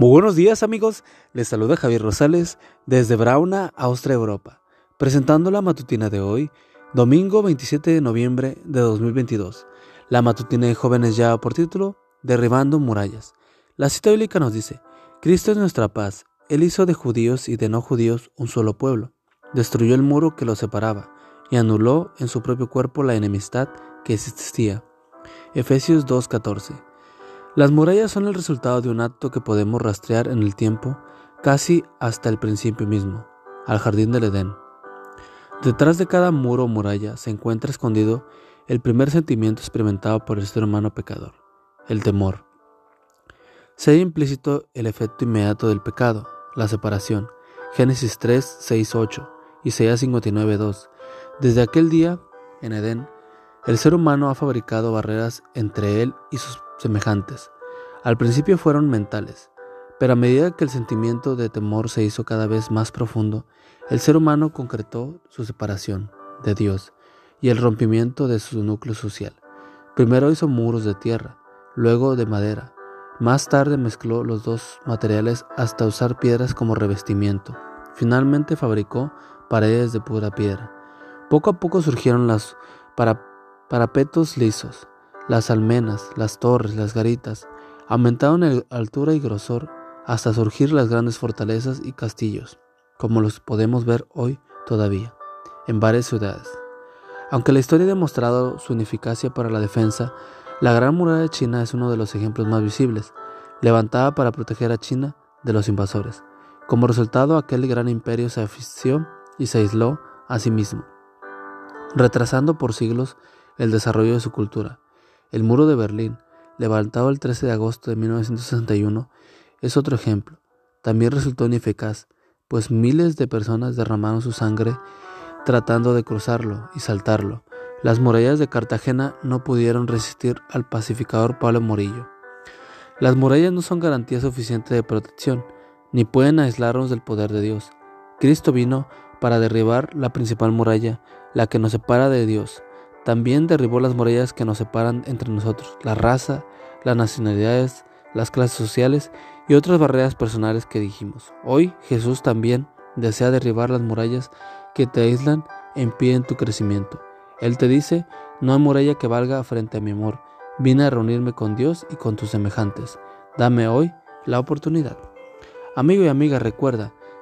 Muy buenos días amigos, les saluda Javier Rosales desde Brauna, Austria, Europa, presentando la matutina de hoy, domingo 27 de noviembre de 2022. La matutina de jóvenes ya por título, Derribando murallas. La cita bíblica nos dice, Cristo es nuestra paz, Él hizo de judíos y de no judíos un solo pueblo, destruyó el muro que los separaba y anuló en su propio cuerpo la enemistad que existía. Efesios 2.14 las murallas son el resultado de un acto que podemos rastrear en el tiempo casi hasta el principio mismo, al jardín del Edén. Detrás de cada muro o muralla se encuentra escondido el primer sentimiento experimentado por el ser humano pecador, el temor. Se implícito el efecto inmediato del pecado, la separación. Génesis 3, 6, 8, Isaías 59, 2. Desde aquel día, en Edén, el ser humano ha fabricado barreras entre él y sus semejantes. Al principio fueron mentales, pero a medida que el sentimiento de temor se hizo cada vez más profundo, el ser humano concretó su separación de Dios y el rompimiento de su núcleo social. Primero hizo muros de tierra, luego de madera. Más tarde mezcló los dos materiales hasta usar piedras como revestimiento. Finalmente fabricó paredes de pura piedra. Poco a poco surgieron las parapetos lisos, las almenas, las torres, las garitas aumentaron en altura y grosor hasta surgir las grandes fortalezas y castillos, como los podemos ver hoy todavía, en varias ciudades. Aunque la historia ha demostrado su ineficacia para la defensa, la Gran Muralla de China es uno de los ejemplos más visibles, levantada para proteger a China de los invasores. Como resultado, aquel gran imperio se afició y se aisló a sí mismo, retrasando por siglos el desarrollo de su cultura. El muro de Berlín, levantado el 13 de agosto de 1961, es otro ejemplo. También resultó ineficaz, pues miles de personas derramaron su sangre tratando de cruzarlo y saltarlo. Las murallas de Cartagena no pudieron resistir al pacificador Pablo Morillo. Las murallas no son garantía suficiente de protección, ni pueden aislarnos del poder de Dios. Cristo vino para derribar la principal muralla, la que nos separa de Dios, también derribó las murallas que nos separan entre nosotros, la raza, las nacionalidades, las clases sociales y otras barreras personales que dijimos. Hoy Jesús también desea derribar las murallas que te aíslan e impiden tu crecimiento. Él te dice, no hay muralla que valga frente a mi amor. Vine a reunirme con Dios y con tus semejantes. Dame hoy la oportunidad. Amigo y amiga, recuerda